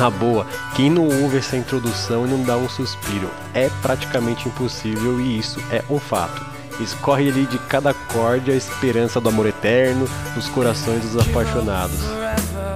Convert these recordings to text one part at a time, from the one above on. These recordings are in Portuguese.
Na boa, quem não ouve essa introdução e não dá um suspiro? É praticamente impossível e isso é um fato. Escorre ali de cada acorde a esperança do amor eterno nos corações dos apaixonados.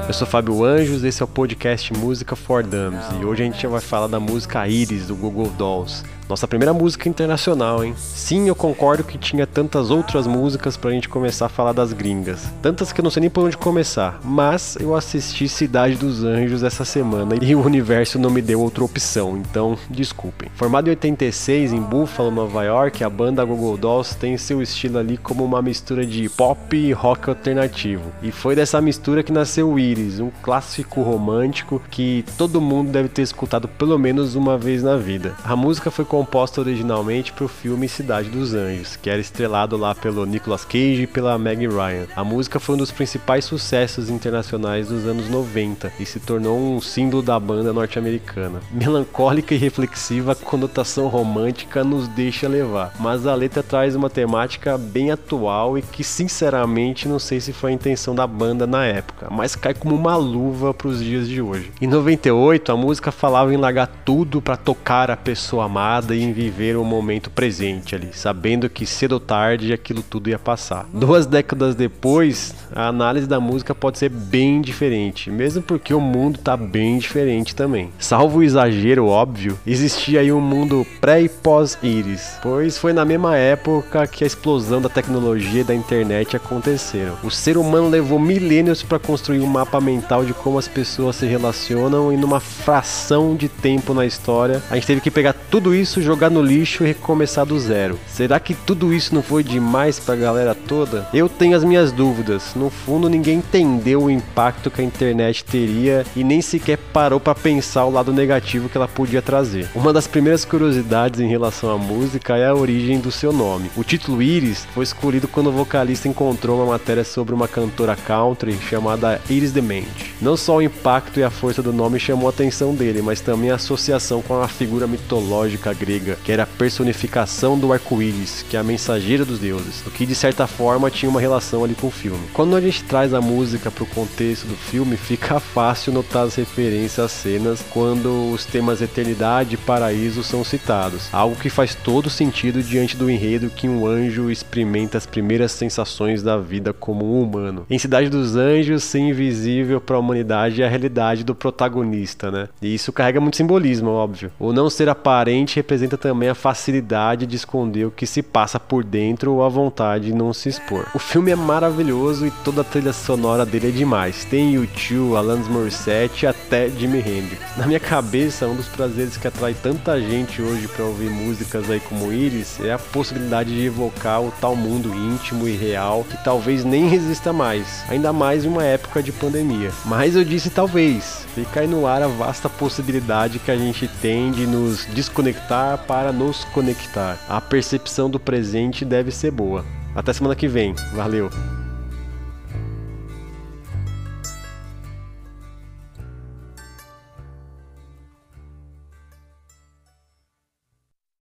Eu sou Fábio Anjos, esse é o podcast Música for Dummies e hoje a gente vai falar da música Iris do Google Dolls. Nossa primeira música internacional, hein? Sim, eu concordo que tinha tantas outras músicas pra gente começar a falar das gringas. Tantas que eu não sei nem por onde começar. Mas eu assisti Cidade dos Anjos essa semana e o universo não me deu outra opção, então desculpem. Formado em 86 em Buffalo, Nova York, a banda Google Dolls tem seu estilo ali como uma mistura de pop e rock alternativo. E foi dessa mistura que nasceu o Iris, um clássico romântico que todo mundo deve ter escutado pelo menos uma vez na vida. A música foi composta originalmente para o filme Cidade dos Anjos, que era estrelado lá pelo Nicolas Cage e pela Meg Ryan. A música foi um dos principais sucessos internacionais dos anos 90 e se tornou um símbolo da banda norte-americana. Melancólica e reflexiva, a conotação romântica nos deixa levar, mas a letra traz uma temática bem atual e que sinceramente não sei se foi a intenção da banda na época, mas cai como uma luva para os dias de hoje. Em 98, a música falava em largar tudo para tocar a pessoa amada e em viver o momento presente ali, sabendo que cedo ou tarde aquilo tudo ia passar. Duas décadas depois, a análise da música pode ser bem diferente, mesmo porque o mundo tá bem diferente também. Salvo o exagero óbvio, existia aí um mundo pré e pós-Iris, pois foi na mesma época que a explosão da tecnologia e da internet aconteceram. O ser humano levou milênios para construir um mapa mental de como as pessoas se relacionam e numa fração de tempo na história, a gente teve que pegar tudo isso isso, jogar no lixo e recomeçar do zero. Será que tudo isso não foi demais pra galera toda? Eu tenho as minhas dúvidas. No fundo, ninguém entendeu o impacto que a internet teria e nem sequer parou para pensar o lado negativo que ela podia trazer. Uma das primeiras curiosidades em relação à música é a origem do seu nome. O título Iris foi escolhido quando o vocalista encontrou uma matéria sobre uma cantora country chamada Iris Demente. Não só o impacto e a força do nome chamou a atenção dele, mas também a associação com a figura mitológica grega, que era a personificação do arco-íris, que é a mensageira dos deuses, o que de certa forma tinha uma relação ali com o filme. Quando a gente traz a música para o contexto do filme, fica fácil notar as referências às cenas quando os temas eternidade e paraíso são citados, algo que faz todo sentido diante do enredo que um anjo experimenta as primeiras sensações da vida como um humano. Em Cidade dos Anjos, ser invisível para a humanidade é a realidade do protagonista, né? E isso carrega muito simbolismo, óbvio. O não ser aparente representa também a facilidade de esconder o que se passa por dentro ou a vontade de não se expor. O filme é maravilhoso e toda a trilha sonora dele é demais. Tem U2, Alanis Morissette até Jimi Hendrix. Na minha cabeça, um dos prazeres que atrai tanta gente hoje para ouvir músicas aí como Iris é a possibilidade de evocar o tal mundo íntimo e real que talvez nem resista mais, ainda mais em uma época de pandemia. Mas eu disse talvez. Fica aí no ar a vasta possibilidade que a gente tem de nos desconectar para nos conectar. A percepção do presente deve ser boa. Até semana que vem. Valeu!